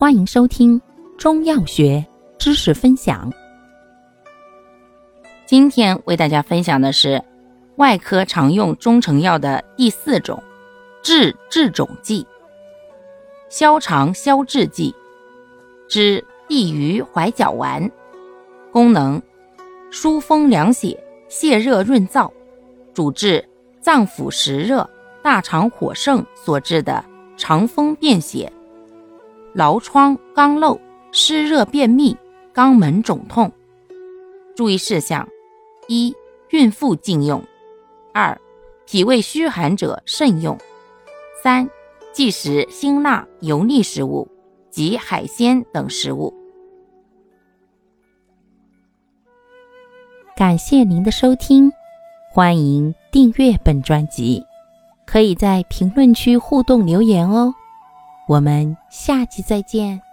欢迎收听中药学知识分享。今天为大家分享的是外科常用中成药的第四种治痔肿剂——消肠消滞剂之地榆怀角丸。功能：疏风凉血、泻热润燥，主治脏腑实热、大肠火盛所致的肠风便血。痨疮、肛瘘、湿热便秘、肛门肿痛。注意事项：一、孕妇禁用；二、脾胃虚寒者慎用；三、忌食辛辣油腻食物及海鲜等食物。感谢您的收听，欢迎订阅本专辑，可以在评论区互动留言哦。我们下期再见。